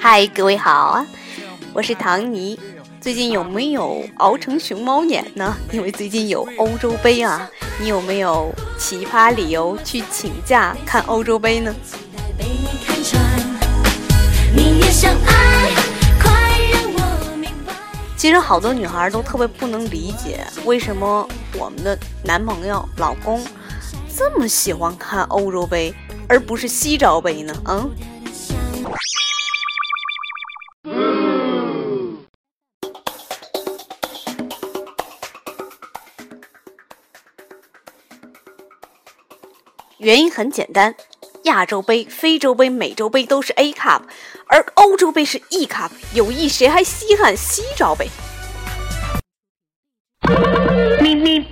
嗨，各位好啊，我是唐尼。最近有没有熬成熊猫眼呢？因为最近有欧洲杯啊，你有没有奇葩理由去请假看欧洲杯呢？其实好多女孩都特别不能理解，为什么我们的男朋友、老公这么喜欢看欧洲杯，而不是西招杯呢？嗯。原因很简单，亚洲杯、非洲杯、美洲杯都是 A cup，而欧洲杯是 E cup。有 E 谁还稀罕西招杯？咪咪。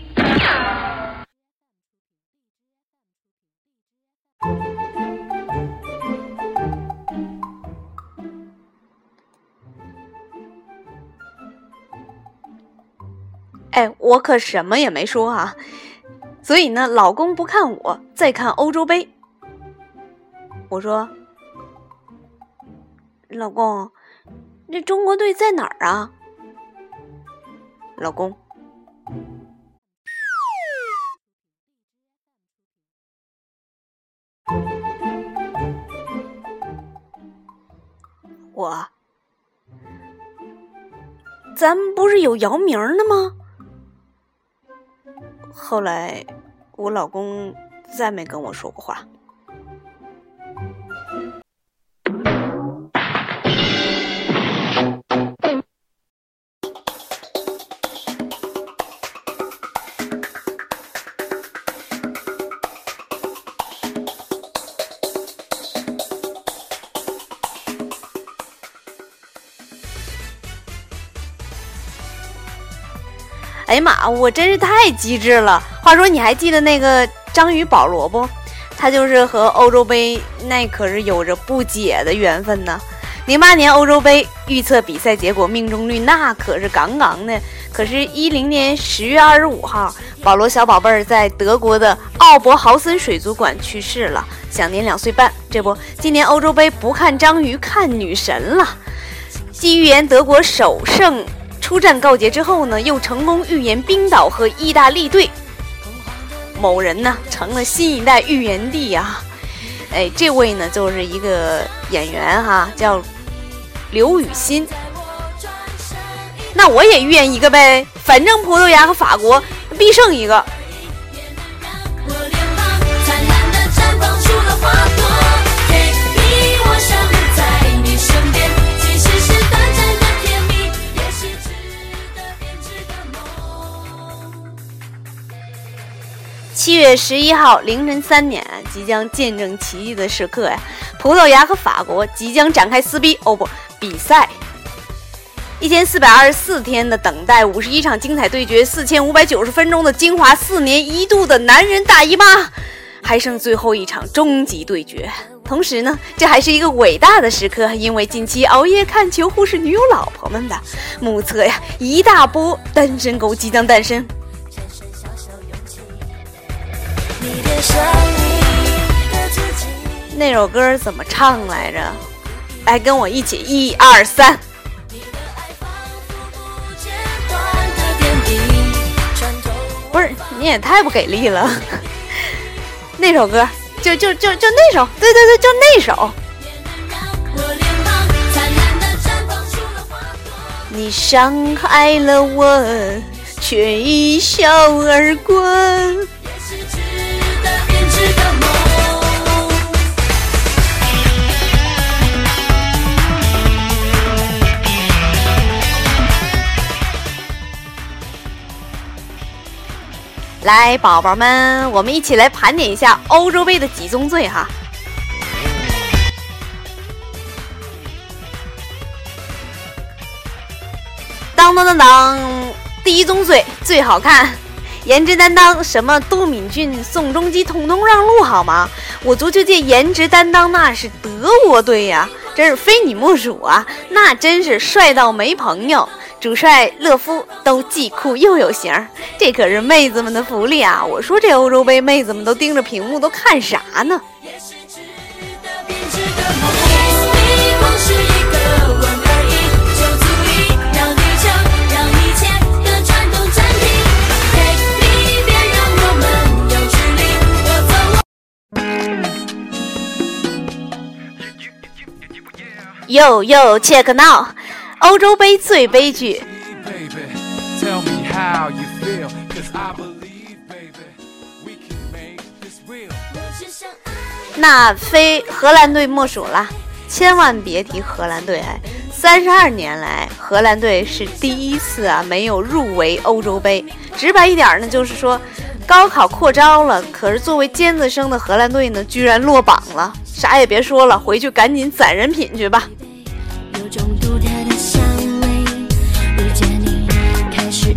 哎，我可什么也没说啊。所以呢，老公不看我，再看欧洲杯。我说：“老公，这中国队在哪儿啊？”老公，我，咱们不是有姚明的吗？后来，我老公再没跟我说过话。哎呀妈！我真是太机智了。话说，你还记得那个章鱼保罗不？他就是和欧洲杯那可是有着不解的缘分呢。零八年欧洲杯预测比赛结果命中率那可是杠杠的。可是，一零年十月二十五号，保罗小宝贝儿在德国的奥伯豪森水族馆去世了，享年两岁半。这不，今年欧洲杯不看章鱼，看女神了。继预言德国首胜。出战告捷之后呢，又成功预言冰岛和意大利队。某人呢成了新一代预言帝啊！哎，这位呢就是一个演员哈，叫刘雨欣。那我也预言一个呗，反正葡萄牙和法国必胜一个。七月十一号凌晨三点，即将见证奇迹的时刻呀！葡萄牙和法国即将展开撕逼哦不比赛，一千四百二十四天的等待，五十一场精彩对决，四千五百九十分钟的精华，四年一度的男人大姨妈，还剩最后一场终极对决。同时呢，这还是一个伟大的时刻，因为近期熬夜看球忽视女友老婆们的，目测呀，一大波单身狗即将诞生。那首歌怎么唱来着？来跟我一起，一二三。不是，你也太不给力了。那首歌，就就就就那首，对对对，就那首。你伤害了我，却一笑而过。来，宝宝们，我们一起来盘点一下欧洲杯的几宗罪哈。当当当当，第一宗罪最好看，颜值担当什么？杜敏俊、宋仲基统统让路好吗？我足球界颜值担当那是德国队呀，真是非你莫属啊！那真是帅到没朋友。主帅勒夫都既酷又有型，这可是妹子们的福利啊！我说这欧洲杯，妹子们都盯着屏幕，都看啥呢？Yo yo check now，欧洲杯最悲剧。那非荷兰队莫属了，千万别提荷兰队！哎，三十二年来，荷兰队是第一次啊没有入围欧洲杯。直白一点呢，就是说高考扩招了，可是作为尖子生的荷兰队呢，居然落榜了。啥也别说了，回去赶紧攒人品去吧。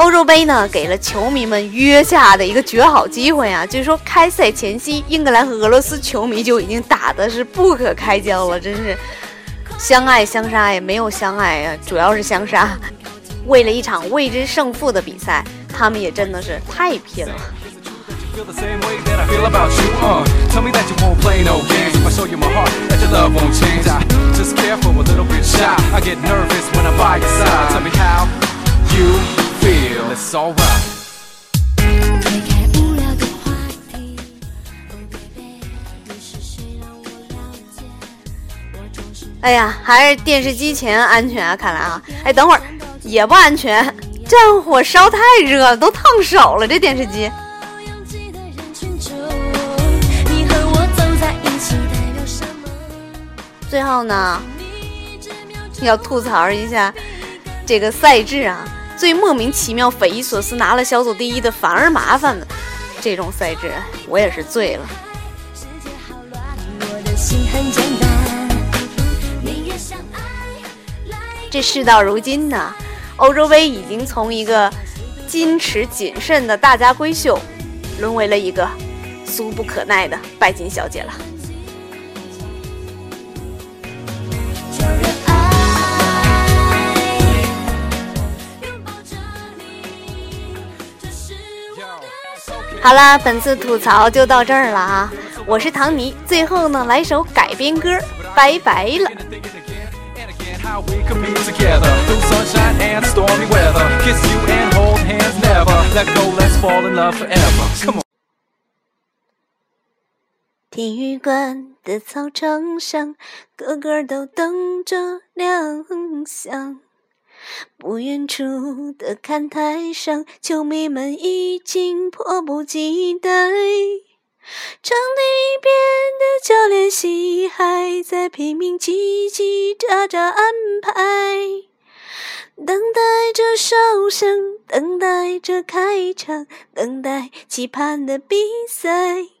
欧洲杯呢，给了球迷们约架的一个绝好机会啊！据说开赛前夕，英格兰和俄罗斯球迷就已经打的是不可开交了，真是相爱相杀也没有相爱呀，主要是相杀。为了一场未知胜负的比赛，他们也真的是太拼了。哎呀，还是电视机前安全啊！看来啊，哎，等会儿也不安全，战火烧太热了，都烫手了。这电视机。最后呢，要吐槽一下这个赛制啊。最莫名其妙、匪夷所思，拿了小组第一的反而麻烦了。这种赛制，我也是醉了。这事到如今呢，欧洲杯已经从一个矜持谨慎的大家闺秀，沦为了一个俗不可耐的拜金小姐了。好啦，本次吐槽就到这儿了啊！我是唐尼，最后呢来首改编歌，拜拜了。体育馆的操场上，个个都等着亮相。不远处的看台上，球迷们已经迫不及待。场地边的教练席还在拼命叽叽喳喳安排，等待着哨声，等待着开场，等待期盼的比赛。